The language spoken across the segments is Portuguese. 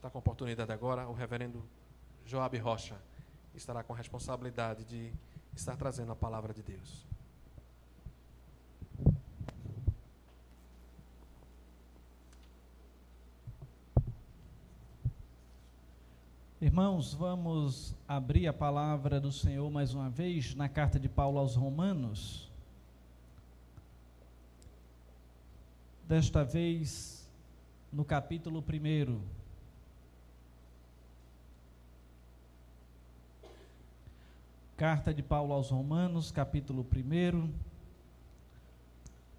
está com a oportunidade agora, o reverendo Joab Rocha estará com a responsabilidade de estar trazendo a palavra de Deus. Irmãos, vamos abrir a palavra do Senhor mais uma vez na carta de Paulo aos Romanos. Desta vez no capítulo 1. Carta de Paulo aos Romanos, capítulo 1.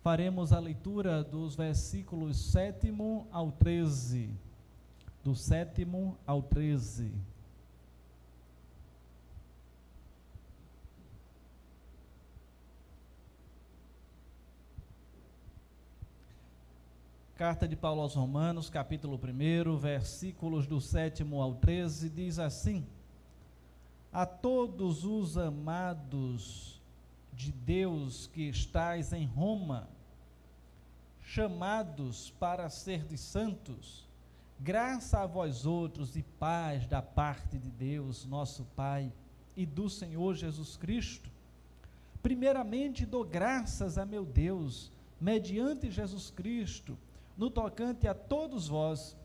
Faremos a leitura dos versículos 7 ao 13 do sétimo ao 13. Carta de Paulo aos Romanos, capítulo 1, versículos do 7 ao 13, diz assim: A todos os amados de Deus que estais em Roma, chamados para ser de santos, Graça a vós outros e paz da parte de Deus, nosso Pai, e do Senhor Jesus Cristo. Primeiramente dou graças a meu Deus, mediante Jesus Cristo, no tocante a todos vós,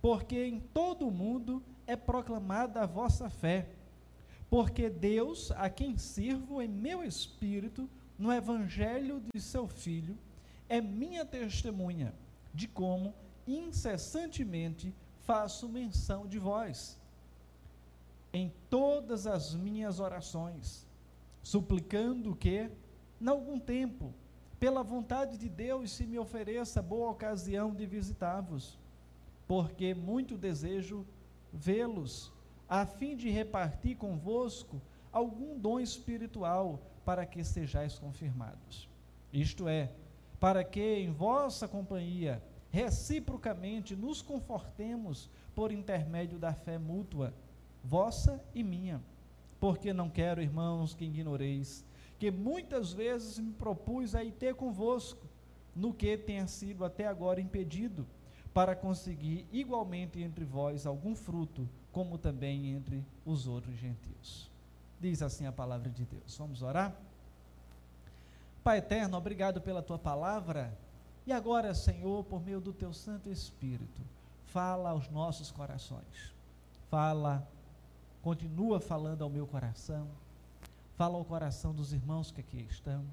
porque em todo o mundo é proclamada a vossa fé. Porque Deus, a quem sirvo em meu espírito, no evangelho de seu Filho, é minha testemunha de como incessantemente faço menção de vós, em todas as minhas orações, suplicando que, em algum tempo, pela vontade de Deus, se me ofereça boa ocasião de visitar-vos, porque muito desejo vê-los, a fim de repartir convosco algum dom espiritual para que sejais confirmados. Isto é, para que em vossa companhia reciprocamente nos confortemos por intermédio da fé mútua, vossa e minha. Porque não quero, irmãos, que ignoreis que muitas vezes me propus a ir ter convosco, no que tenha sido até agora impedido, para conseguir igualmente entre vós algum fruto, como também entre os outros gentios. Diz assim a palavra de Deus. Vamos orar? Pai eterno, obrigado pela tua palavra e agora, Senhor, por meio do teu Santo Espírito, fala aos nossos corações. Fala, continua falando ao meu coração. Fala ao coração dos irmãos que aqui estão.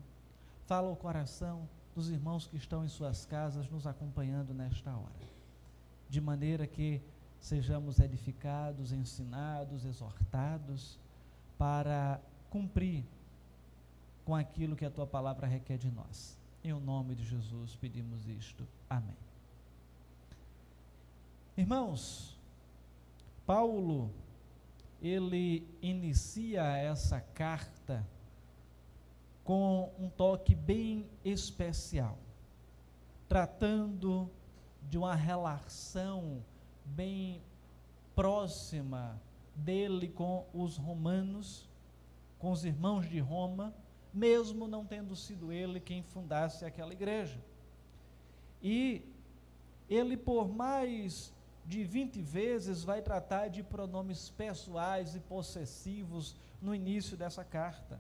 Fala ao coração dos irmãos que estão em suas casas nos acompanhando nesta hora. De maneira que sejamos edificados, ensinados, exortados para cumprir com aquilo que a tua palavra requer de nós. Em o nome de Jesus pedimos isto. Amém. Irmãos, Paulo, ele inicia essa carta com um toque bem especial, tratando de uma relação bem próxima dele com os romanos, com os irmãos de Roma, mesmo não tendo sido ele quem fundasse aquela igreja. E ele, por mais de 20 vezes, vai tratar de pronomes pessoais e possessivos no início dessa carta.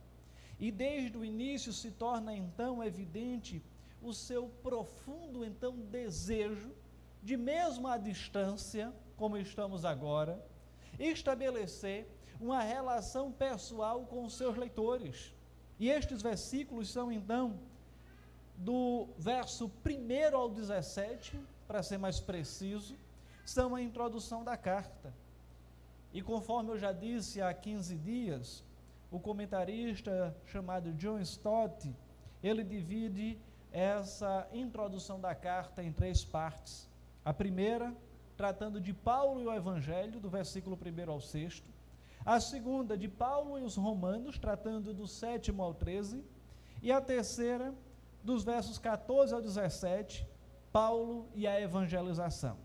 E desde o início se torna então evidente o seu profundo então desejo de mesmo à distância, como estamos agora, estabelecer uma relação pessoal com os seus leitores. E estes versículos são então do verso 1 ao 17, para ser mais preciso, são a introdução da carta. E conforme eu já disse há 15 dias, o comentarista chamado John Stott, ele divide essa introdução da carta em três partes. A primeira, tratando de Paulo e o Evangelho, do versículo 1 ao 6 a segunda de Paulo e os Romanos, tratando do sétimo ao 13, e a terceira dos versos 14 ao 17, Paulo e a evangelização.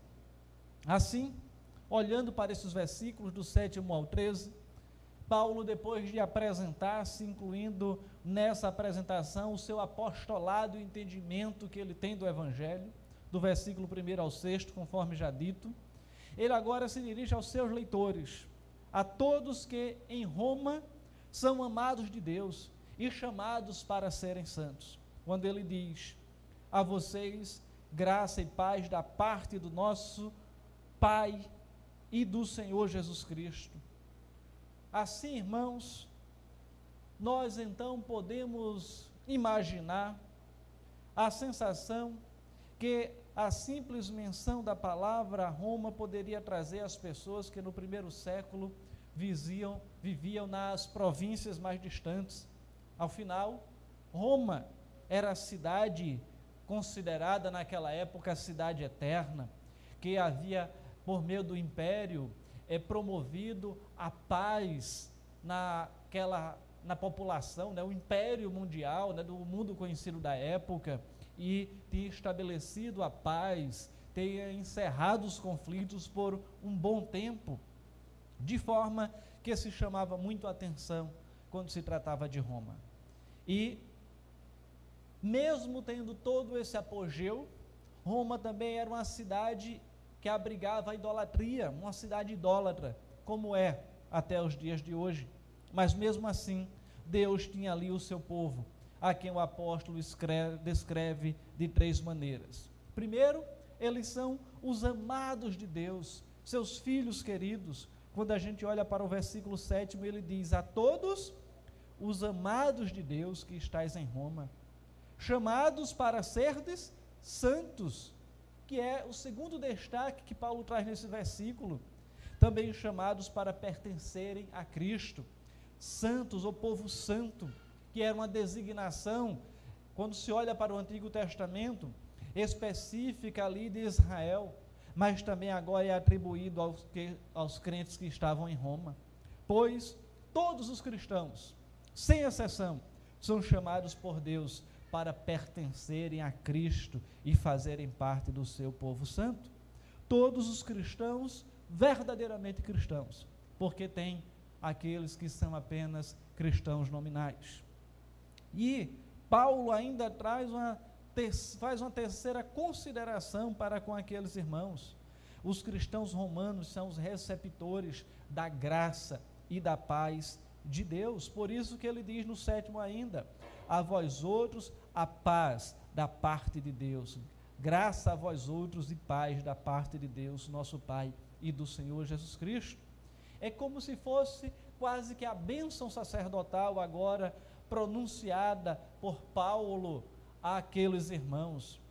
Assim, olhando para esses versículos do sétimo ao 13, Paulo, depois de apresentar-se, incluindo nessa apresentação o seu apostolado e entendimento que ele tem do Evangelho, do versículo 1 ao 6, conforme já dito, ele agora se dirige aos seus leitores, a todos que em Roma são amados de Deus e chamados para serem santos. Quando ele diz: A vocês, graça e paz da parte do nosso Pai e do Senhor Jesus Cristo. Assim, irmãos, nós então podemos imaginar a sensação que a simples menção da palavra Roma poderia trazer às pessoas que no primeiro século viziam, viviam nas províncias mais distantes. Ao final, Roma era a cidade considerada naquela época a cidade eterna, que havia, por meio do império, é, promovido a paz naquela, na população, né, o império mundial, né, do mundo conhecido da época e ter estabelecido a paz, ter encerrado os conflitos por um bom tempo, de forma que se chamava muito a atenção quando se tratava de Roma. E, mesmo tendo todo esse apogeu, Roma também era uma cidade que abrigava a idolatria, uma cidade idólatra, como é até os dias de hoje. Mas mesmo assim, Deus tinha ali o seu povo, a quem o apóstolo escreve, descreve de três maneiras. Primeiro, eles são os amados de Deus, seus filhos queridos. Quando a gente olha para o versículo 7, ele diz: A todos os amados de Deus que estáis em Roma, chamados para serdes santos, que é o segundo destaque que Paulo traz nesse versículo, também chamados para pertencerem a Cristo, santos, o povo santo que era uma designação, quando se olha para o Antigo Testamento, específica ali de Israel, mas também agora é atribuído aos, que, aos crentes que estavam em Roma. Pois todos os cristãos, sem exceção, são chamados por Deus para pertencerem a Cristo e fazerem parte do seu povo santo. Todos os cristãos, verdadeiramente cristãos, porque tem aqueles que são apenas cristãos nominais. E Paulo ainda traz uma, faz uma terceira consideração para com aqueles irmãos. Os cristãos romanos são os receptores da graça e da paz de Deus. Por isso que ele diz no sétimo ainda: a vós outros a paz da parte de Deus. Graça a vós outros e paz da parte de Deus, nosso Pai e do Senhor Jesus Cristo. É como se fosse quase que a bênção sacerdotal agora pronunciada por Paulo àqueles irmãos.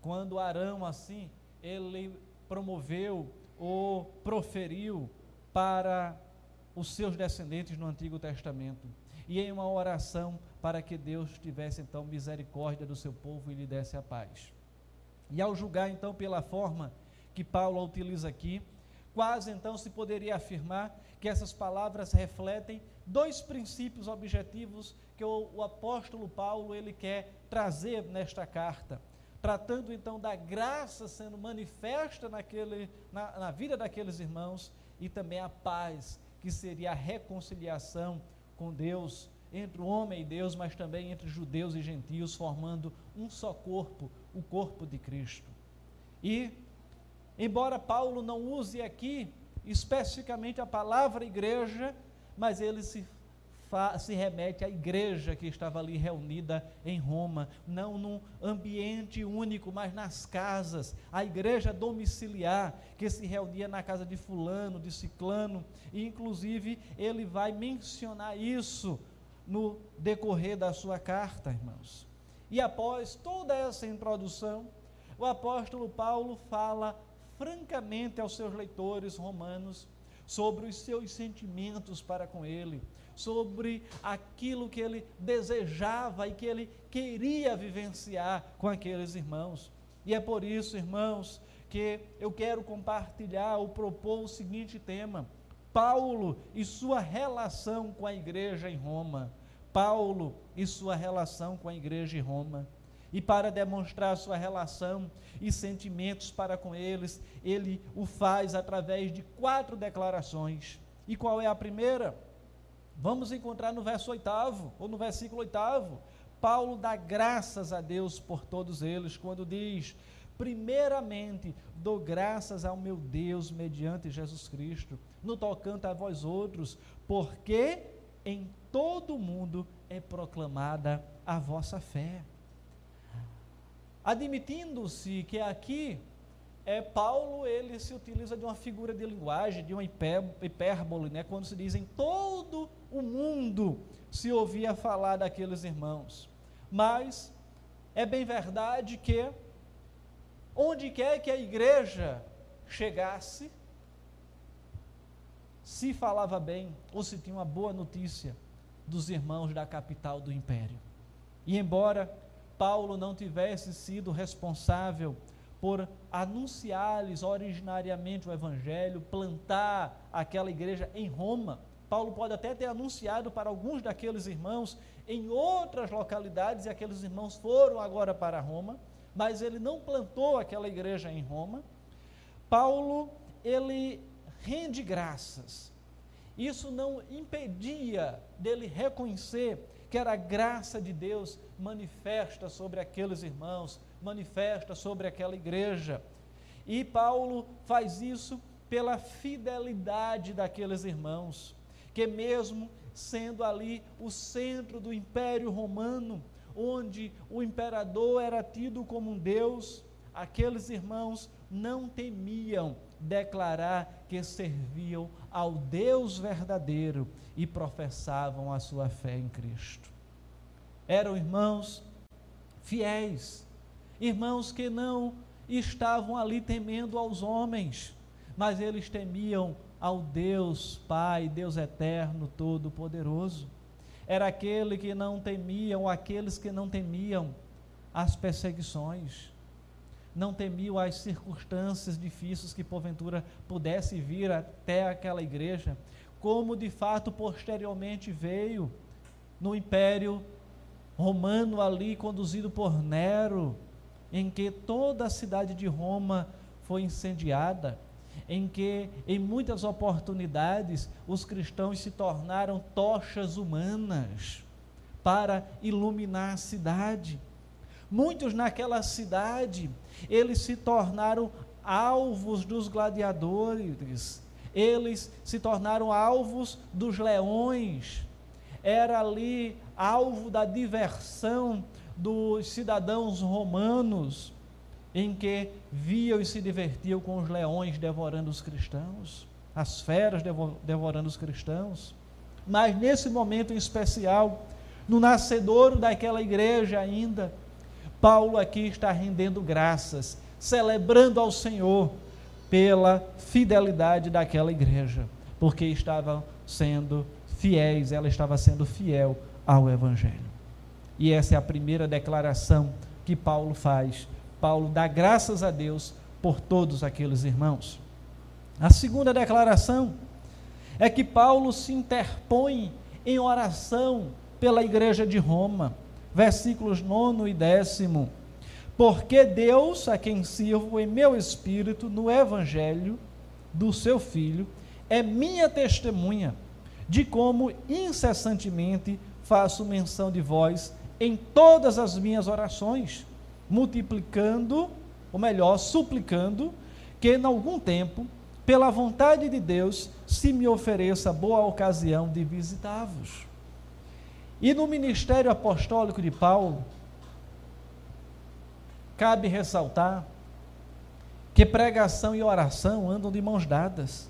Quando Arão, assim, ele promoveu ou proferiu para os seus descendentes no Antigo Testamento. E em uma oração para que Deus tivesse então misericórdia do seu povo e lhe desse a paz. E ao julgar então pela forma que Paulo utiliza aqui, quase então se poderia afirmar que essas palavras refletem dois princípios objetivos que o, o apóstolo Paulo ele quer trazer nesta carta, tratando então da graça sendo manifesta naquele, na, na vida daqueles irmãos e também a paz, que seria a reconciliação com Deus, entre o homem e Deus, mas também entre judeus e gentios, formando um só corpo, o corpo de Cristo. E, embora Paulo não use aqui especificamente a palavra igreja, mas ele se se remete à igreja que estava ali reunida em Roma, não num ambiente único, mas nas casas, a igreja domiciliar que se reunia na casa de fulano, de ciclano, e inclusive ele vai mencionar isso no decorrer da sua carta, irmãos. E após toda essa introdução, o apóstolo Paulo fala francamente aos seus leitores romanos sobre os seus sentimentos para com ele, sobre aquilo que ele desejava e que ele queria vivenciar com aqueles irmãos. E é por isso, irmãos, que eu quero compartilhar ou propor o seguinte tema: Paulo e sua relação com a igreja em Roma. Paulo e sua relação com a igreja em Roma. E para demonstrar sua relação e sentimentos para com eles, ele o faz através de quatro declarações. E qual é a primeira? Vamos encontrar no verso oitavo, ou no versículo oitavo. Paulo dá graças a Deus por todos eles, quando diz: Primeiramente, dou graças ao meu Deus mediante Jesus Cristo, no tocante a vós outros, porque em todo o mundo é proclamada a vossa fé. Admitindo-se que aqui é, Paulo ele se utiliza de uma figura de linguagem, de uma hipérbole, né, quando se diz em todo o mundo se ouvia falar daqueles irmãos. Mas é bem verdade que onde quer que a igreja chegasse, se falava bem ou se tinha uma boa notícia dos irmãos da capital do império. E embora Paulo não tivesse sido responsável por anunciar-lhes originariamente o evangelho, plantar aquela igreja em Roma, Paulo pode até ter anunciado para alguns daqueles irmãos em outras localidades, e aqueles irmãos foram agora para Roma, mas ele não plantou aquela igreja em Roma. Paulo, ele rende graças. Isso não impedia dele reconhecer que era a graça de Deus manifesta sobre aqueles irmãos, manifesta sobre aquela igreja. E Paulo faz isso pela fidelidade daqueles irmãos que mesmo sendo ali o centro do Império Romano, onde o imperador era tido como um deus, aqueles irmãos não temiam declarar que serviam ao Deus verdadeiro e professavam a sua fé em Cristo. Eram irmãos fiéis, irmãos que não estavam ali temendo aos homens, mas eles temiam ao Deus Pai, Deus eterno, todo-poderoso. Era aquele que não temiam, aqueles que não temiam as perseguições, não temiam as circunstâncias difíceis que porventura pudesse vir até aquela igreja, como de fato posteriormente veio no Império Romano ali conduzido por Nero, em que toda a cidade de Roma foi incendiada em que, em muitas oportunidades, os cristãos se tornaram tochas humanas para iluminar a cidade. Muitos naquela cidade, eles se tornaram alvos dos gladiadores, eles se tornaram alvos dos leões, era ali alvo da diversão dos cidadãos romanos em que viam e se divertiam com os leões devorando os cristãos, as feras devorando os cristãos. Mas nesse momento em especial, no nascedouro daquela igreja ainda, Paulo aqui está rendendo graças, celebrando ao Senhor pela fidelidade daquela igreja, porque estavam sendo fiéis, ela estava sendo fiel ao Evangelho. E essa é a primeira declaração que Paulo faz Paulo dá graças a Deus por todos aqueles irmãos. A segunda declaração é que Paulo se interpõe em oração pela igreja de Roma, versículos 9 e 10. Porque Deus, a quem sirvo em meu espírito no evangelho do seu filho, é minha testemunha de como incessantemente faço menção de vós em todas as minhas orações multiplicando, ou melhor, suplicando, que em algum tempo, pela vontade de Deus, se me ofereça boa ocasião de visitá-vos. E no ministério apostólico de Paulo, cabe ressaltar que pregação e oração andam de mãos dadas.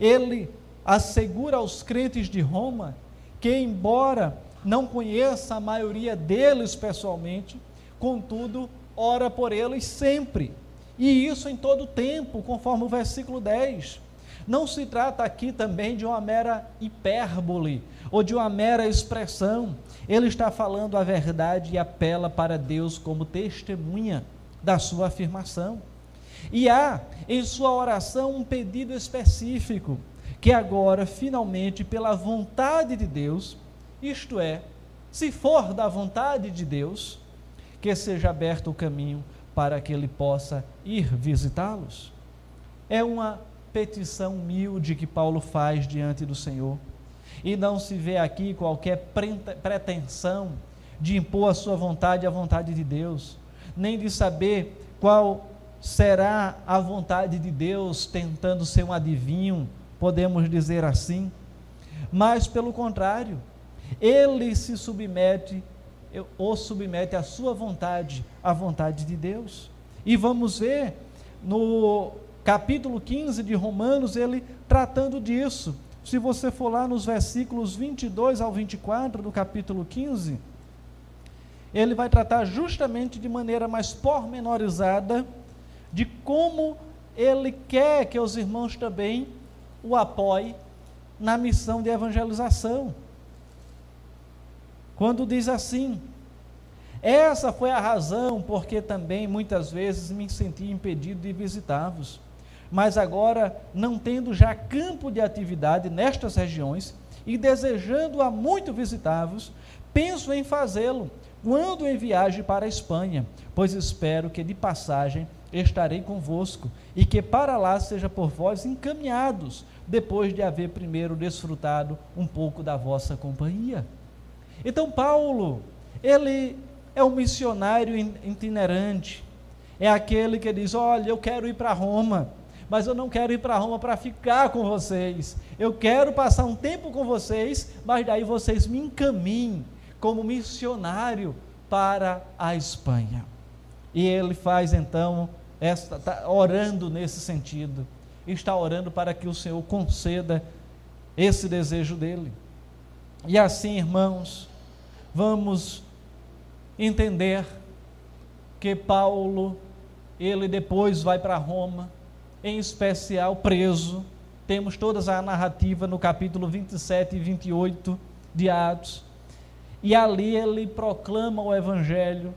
Ele assegura aos crentes de Roma que, embora não conheça a maioria deles pessoalmente, contudo, ora por eles sempre. E isso em todo tempo, conforme o versículo 10. Não se trata aqui também de uma mera hipérbole ou de uma mera expressão. Ele está falando a verdade e apela para Deus como testemunha da sua afirmação. E há em sua oração um pedido específico, que agora, finalmente, pela vontade de Deus, isto é, se for da vontade de Deus, que seja aberto o caminho para que ele possa ir visitá-los. É uma petição humilde que Paulo faz diante do Senhor. E não se vê aqui qualquer pretensão de impor a sua vontade à vontade de Deus, nem de saber qual será a vontade de Deus tentando ser um adivinho, podemos dizer assim, mas pelo contrário, ele se submete ou submete a sua vontade à vontade de Deus. E vamos ver no capítulo 15 de Romanos ele tratando disso. Se você for lá nos versículos 22 ao 24 do capítulo 15, ele vai tratar justamente de maneira mais pormenorizada de como ele quer que os irmãos também o apoiem na missão de evangelização. Quando diz assim: Essa foi a razão porque também muitas vezes me senti impedido de visitá-vos. Mas agora, não tendo já campo de atividade nestas regiões e desejando a muito visitá-vos, penso em fazê-lo quando em viagem para a Espanha, pois espero que de passagem estarei convosco e que para lá seja por vós encaminhados, depois de haver primeiro desfrutado um pouco da vossa companhia. Então, Paulo, ele é um missionário itinerante, é aquele que diz: Olha, eu quero ir para Roma, mas eu não quero ir para Roma para ficar com vocês. Eu quero passar um tempo com vocês, mas daí vocês me encaminhem como missionário para a Espanha. E ele faz então, esta, tá orando nesse sentido, está orando para que o Senhor conceda esse desejo dele. E assim, irmãos, vamos entender que Paulo, ele depois vai para Roma, em especial preso. Temos toda a narrativa no capítulo 27 e 28 de Atos. E ali ele proclama o evangelho,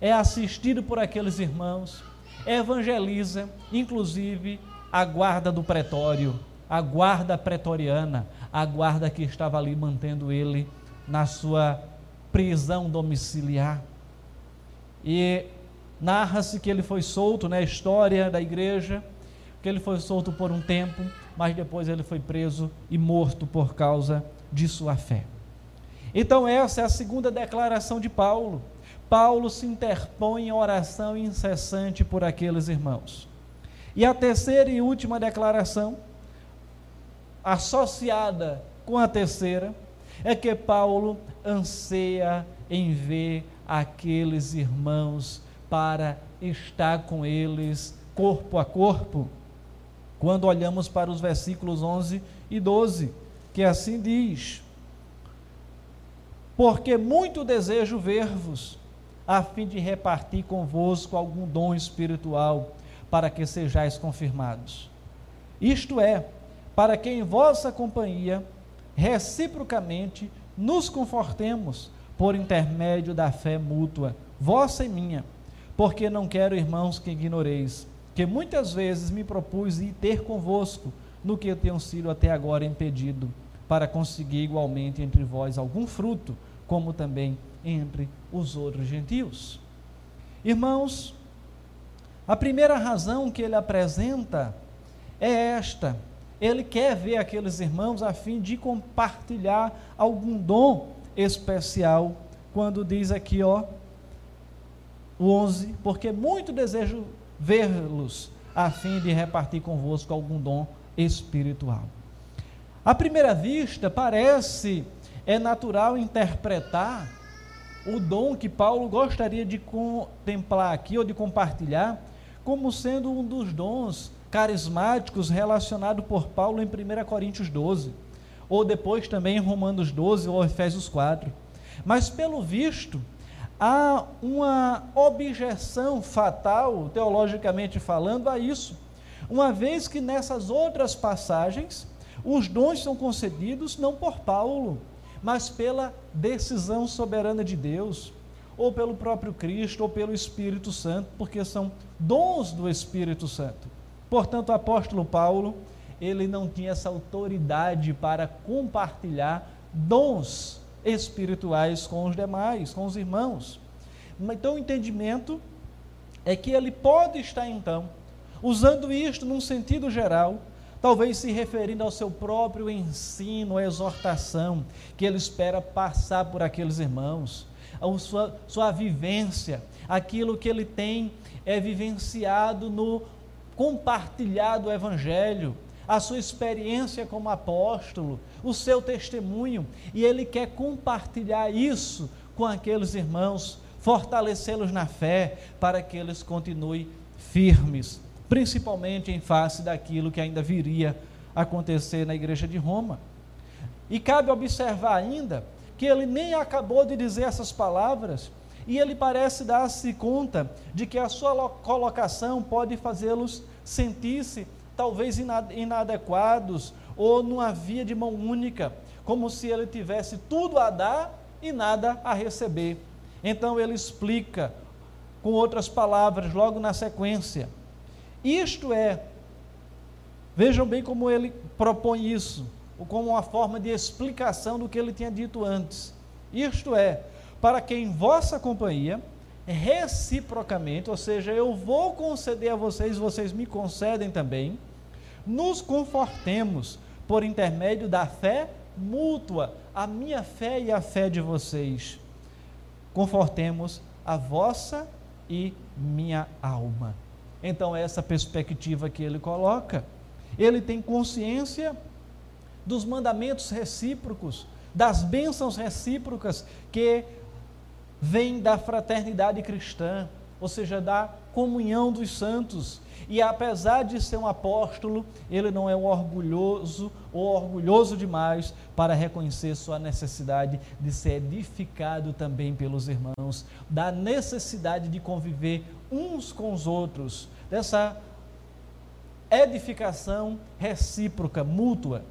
é assistido por aqueles irmãos, evangeliza, inclusive a guarda do pretório, a guarda pretoriana, a guarda que estava ali mantendo ele na sua prisão domiciliar. E narra-se que ele foi solto né, história da igreja, que ele foi solto por um tempo, mas depois ele foi preso e morto por causa de sua fé. Então, essa é a segunda declaração de Paulo. Paulo se interpõe em oração incessante por aqueles irmãos. E a terceira e última declaração, associada com a terceira, é que Paulo anseia em ver aqueles irmãos para estar com eles corpo a corpo. Quando olhamos para os versículos 11 e 12, que assim diz: Porque muito desejo ver-vos, a fim de repartir convosco algum dom espiritual, para que sejais confirmados. Isto é, para que em vossa companhia reciprocamente nos confortemos por intermédio da fé mútua, vossa e minha, porque não quero, irmãos, que ignoreis, que muitas vezes me propus ir ter convosco no que eu tenho sido até agora impedido, para conseguir igualmente entre vós algum fruto, como também entre os outros gentios. Irmãos, a primeira razão que ele apresenta é esta: ele quer ver aqueles irmãos a fim de compartilhar algum dom especial, quando diz aqui, ó, o 11, porque muito desejo vê-los a fim de repartir convosco algum dom espiritual. À primeira vista, parece é natural interpretar o dom que Paulo gostaria de contemplar aqui ou de compartilhar como sendo um dos dons carismáticos relacionado por Paulo em 1 Coríntios 12, ou depois também em Romanos 12 ou Efésios 4. Mas pelo visto, há uma objeção fatal, teologicamente falando, a isso, uma vez que nessas outras passagens os dons são concedidos não por Paulo, mas pela decisão soberana de Deus, ou pelo próprio Cristo, ou pelo Espírito Santo, porque são dons do Espírito Santo. Portanto, o apóstolo Paulo, ele não tinha essa autoridade para compartilhar dons espirituais com os demais, com os irmãos. Então, o entendimento é que ele pode estar, então, usando isto num sentido geral, talvez se referindo ao seu próprio ensino, a exortação, que ele espera passar por aqueles irmãos, a sua, sua vivência, aquilo que ele tem é vivenciado no compartilhar do Evangelho, a sua experiência como apóstolo, o seu testemunho, e ele quer compartilhar isso com aqueles irmãos, fortalecê-los na fé, para que eles continuem firmes, principalmente em face daquilo que ainda viria a acontecer na igreja de Roma. E cabe observar ainda que ele nem acabou de dizer essas palavras, e ele parece dar-se conta de que a sua colocação pode fazê-los sentir-se talvez inadequados ou numa via de mão única, como se ele tivesse tudo a dar e nada a receber. Então ele explica, com outras palavras, logo na sequência: isto é, vejam bem como ele propõe isso, como uma forma de explicação do que ele tinha dito antes. Isto é, para que em vossa companhia, reciprocamente, ou seja, eu vou conceder a vocês, vocês me concedem também, nos confortemos por intermédio da fé mútua, a minha fé e a fé de vocês. Confortemos a vossa e minha alma. Então, é essa perspectiva que ele coloca. Ele tem consciência dos mandamentos recíprocos, das bênçãos recíprocas que vêm da fraternidade cristã, ou seja, da comunhão dos santos. E apesar de ser um apóstolo, ele não é um orgulhoso ou orgulhoso demais para reconhecer sua necessidade de ser edificado também pelos irmãos, da necessidade de conviver uns com os outros, dessa edificação recíproca, mútua.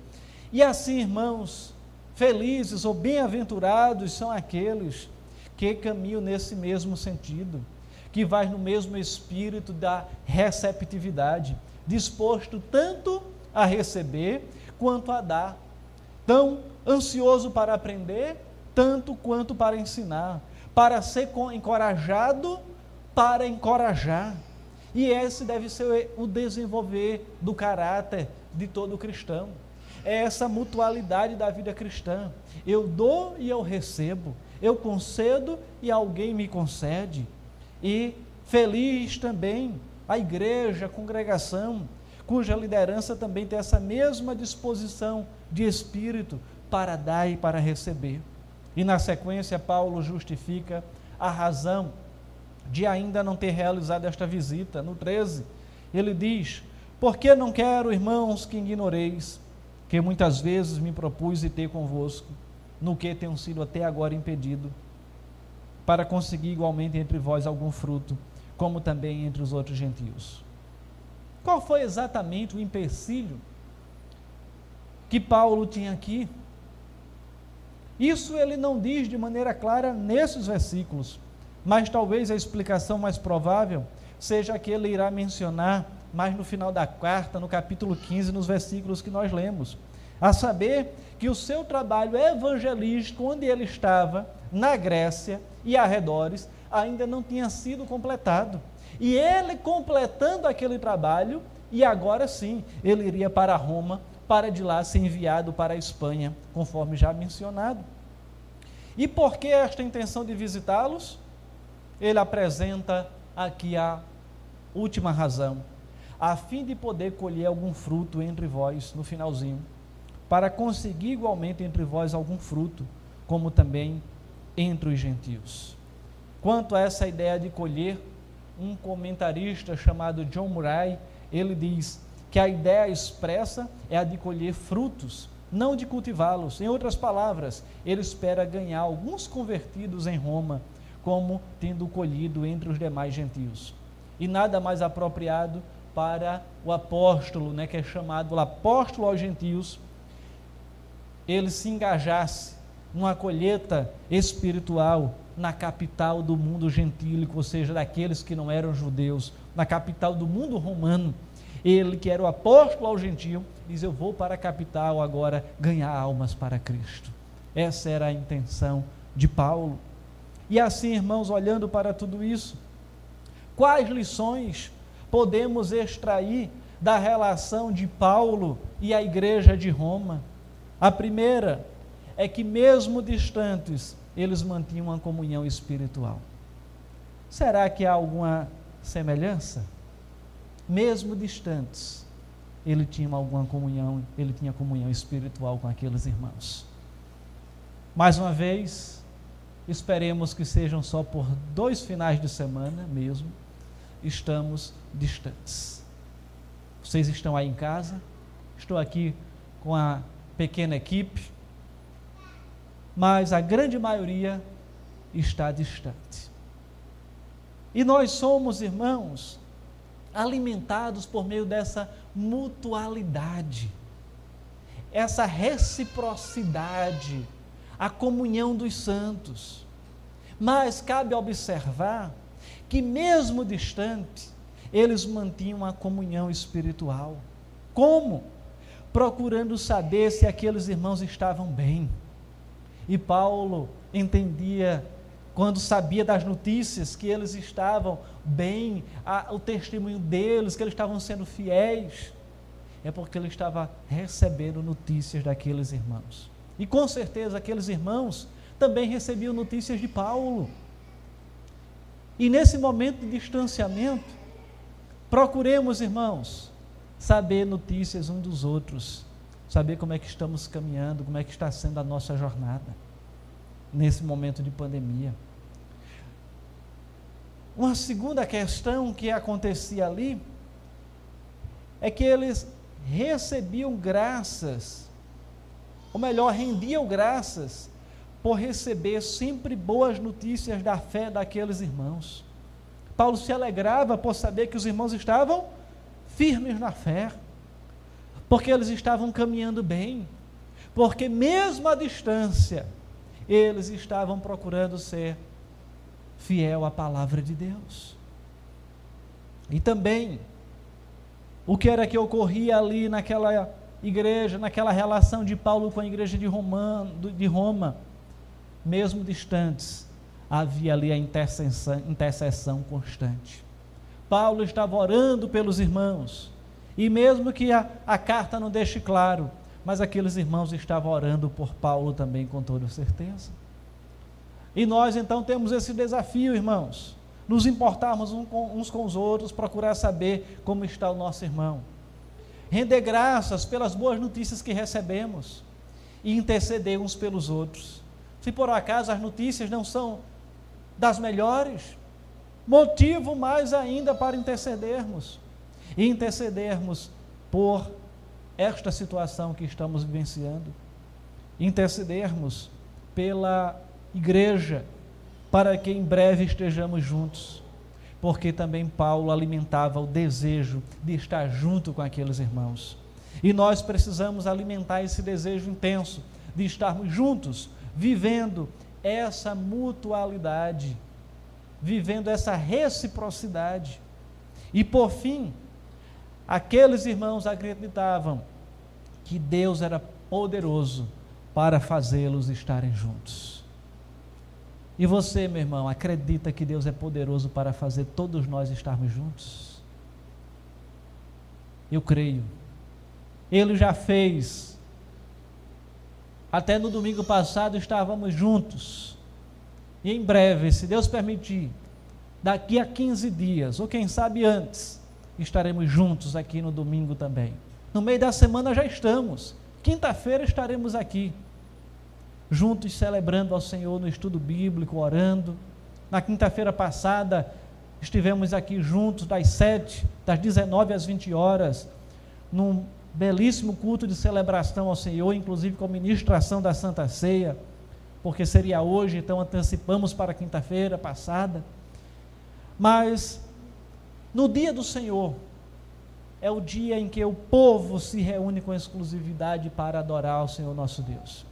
E assim, irmãos, felizes ou bem-aventurados são aqueles que caminham nesse mesmo sentido, que vai no mesmo espírito da receptividade, disposto tanto a receber quanto a dar, tão ansioso para aprender, tanto quanto para ensinar, para ser encorajado, para encorajar. E esse deve ser o desenvolver do caráter de todo cristão. É essa mutualidade da vida cristã. Eu dou e eu recebo. Eu concedo e alguém me concede. E feliz também a igreja, a congregação, cuja liderança também tem essa mesma disposição de espírito para dar e para receber. E na sequência, Paulo justifica a razão de ainda não ter realizado esta visita. No 13, ele diz: Porque não quero, irmãos, que ignoreis, que muitas vezes me propus e ter convosco, no que tenho sido até agora impedido, para conseguir igualmente entre vós algum fruto, como também entre os outros gentios. Qual foi exatamente o empecilho que Paulo tinha aqui? Isso ele não diz de maneira clara nesses versículos, mas talvez a explicação mais provável seja que ele irá mencionar mais no final da carta, no capítulo 15, nos versículos que nós lemos. A saber que o seu trabalho evangelístico, onde ele estava, na Grécia e arredores, ainda não tinha sido completado. E ele completando aquele trabalho, e agora sim, ele iria para Roma, para de lá ser enviado para a Espanha, conforme já mencionado. E por que esta intenção de visitá-los? Ele apresenta aqui a última razão, a fim de poder colher algum fruto entre vós no finalzinho, para conseguir igualmente entre vós algum fruto, como também entre os gentios. Quanto a essa ideia de colher, um comentarista chamado John Murray, ele diz que a ideia expressa é a de colher frutos, não de cultivá-los. Em outras palavras, ele espera ganhar alguns convertidos em Roma, como tendo colhido entre os demais gentios. E nada mais apropriado para o apóstolo, né, que é chamado apóstolo aos gentios, ele se engajasse numa colheita espiritual na capital do mundo gentílico, ou seja, daqueles que não eram judeus, na capital do mundo romano. Ele, que era o apóstolo ao gentio, diz: Eu vou para a capital agora ganhar almas para Cristo. Essa era a intenção de Paulo. E assim, irmãos, olhando para tudo isso, quais lições podemos extrair da relação de Paulo e a igreja de Roma. A primeira é que, mesmo distantes, eles mantinham uma comunhão espiritual. Será que há alguma semelhança? Mesmo distantes, ele tinha alguma comunhão, ele tinha comunhão espiritual com aqueles irmãos. Mais uma vez, esperemos que sejam só por dois finais de semana mesmo, estamos distantes. Vocês estão aí em casa, estou aqui com a pequena equipe, mas a grande maioria está distante. E nós somos, irmãos, alimentados por meio dessa mutualidade, essa reciprocidade, a comunhão dos santos. Mas cabe observar que, mesmo distante, eles mantinham a comunhão espiritual. Como? Procurando saber se aqueles irmãos estavam bem. E Paulo entendia quando sabia das notícias que eles estavam bem, a, o testemunho deles, que eles estavam sendo fiéis, é porque ele estava recebendo notícias daqueles irmãos. E com certeza aqueles irmãos também recebiam notícias de Paulo. E nesse momento de distanciamento, procuremos, irmãos, saber notícias uns dos outros, saber como é que estamos caminhando, como é que está sendo a nossa jornada nesse momento de pandemia. Uma segunda questão que acontecia ali é que eles recebiam graças, ou melhor, rendiam graças por receber sempre boas notícias da fé daqueles irmãos. Paulo se alegrava por saber que os irmãos estavam firmes na fé, porque eles estavam caminhando bem, porque mesmo à distância, eles estavam procurando ser fiel à palavra de Deus. E também, o que era que ocorria ali naquela igreja, naquela relação de Paulo com a igreja de Roma, de Roma mesmo distantes, havia ali a intercessão, intercessão constante. Paulo estava orando pelos irmãos, e mesmo que a, a carta não deixe claro, mas aqueles irmãos estavam orando por Paulo também com toda certeza. E nós então temos esse desafio, irmãos, nos importarmos uns com os outros, procurar saber como está o nosso irmão, render graças pelas boas notícias que recebemos e interceder uns pelos outros. Se por acaso as notícias não são das melhores, motivo mais ainda para intercedermos e intercedermos por esta situação que estamos vivenciando, intercedermos pela igreja, para que em breve estejamos juntos, porque também Paulo alimentava o desejo de estar junto com aqueles irmãos. E nós precisamos alimentar esse desejo intenso de estarmos juntos, vivendo essa mutualidade, vivendo essa reciprocidade. E por fim, aqueles irmãos acreditavam que Deus era poderoso para fazê-los estarem juntos. E você, meu irmão, acredita que Deus é poderoso para fazer todos nós estarmos juntos? Eu creio. Ele já fez. Até no domingo passado estávamos juntos. E em breve, se Deus permitir, daqui a 15 dias, ou quem sabe antes, estaremos juntos aqui no domingo também. No meio da semana já estamos. Quinta-feira estaremos aqui juntos celebrando ao Senhor no estudo bíblico, orando. Na quinta-feira passada, estivemos aqui juntos das 7, das 19 às 20 horas, num belíssimo culto de celebração ao Senhor, inclusive com ministração da Santa Ceia, porque seria hoje, então antecipamos para quinta-feira passada. Mas no dia do Senhor, é o dia em que o povo se reúne com exclusividade para adorar ao Senhor nosso Deus.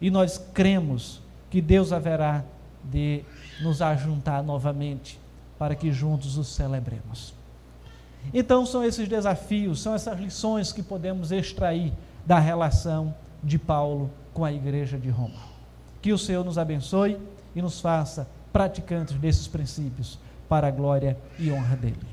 E nós cremos que Deus haverá de nos ajuntar novamente para que juntos os celebremos. Então, são esses desafios, são essas lições que podemos extrair da relação de Paulo com a igreja de Roma. Que o Senhor nos abençoe e nos faça praticantes desses princípios para a glória e honra dele.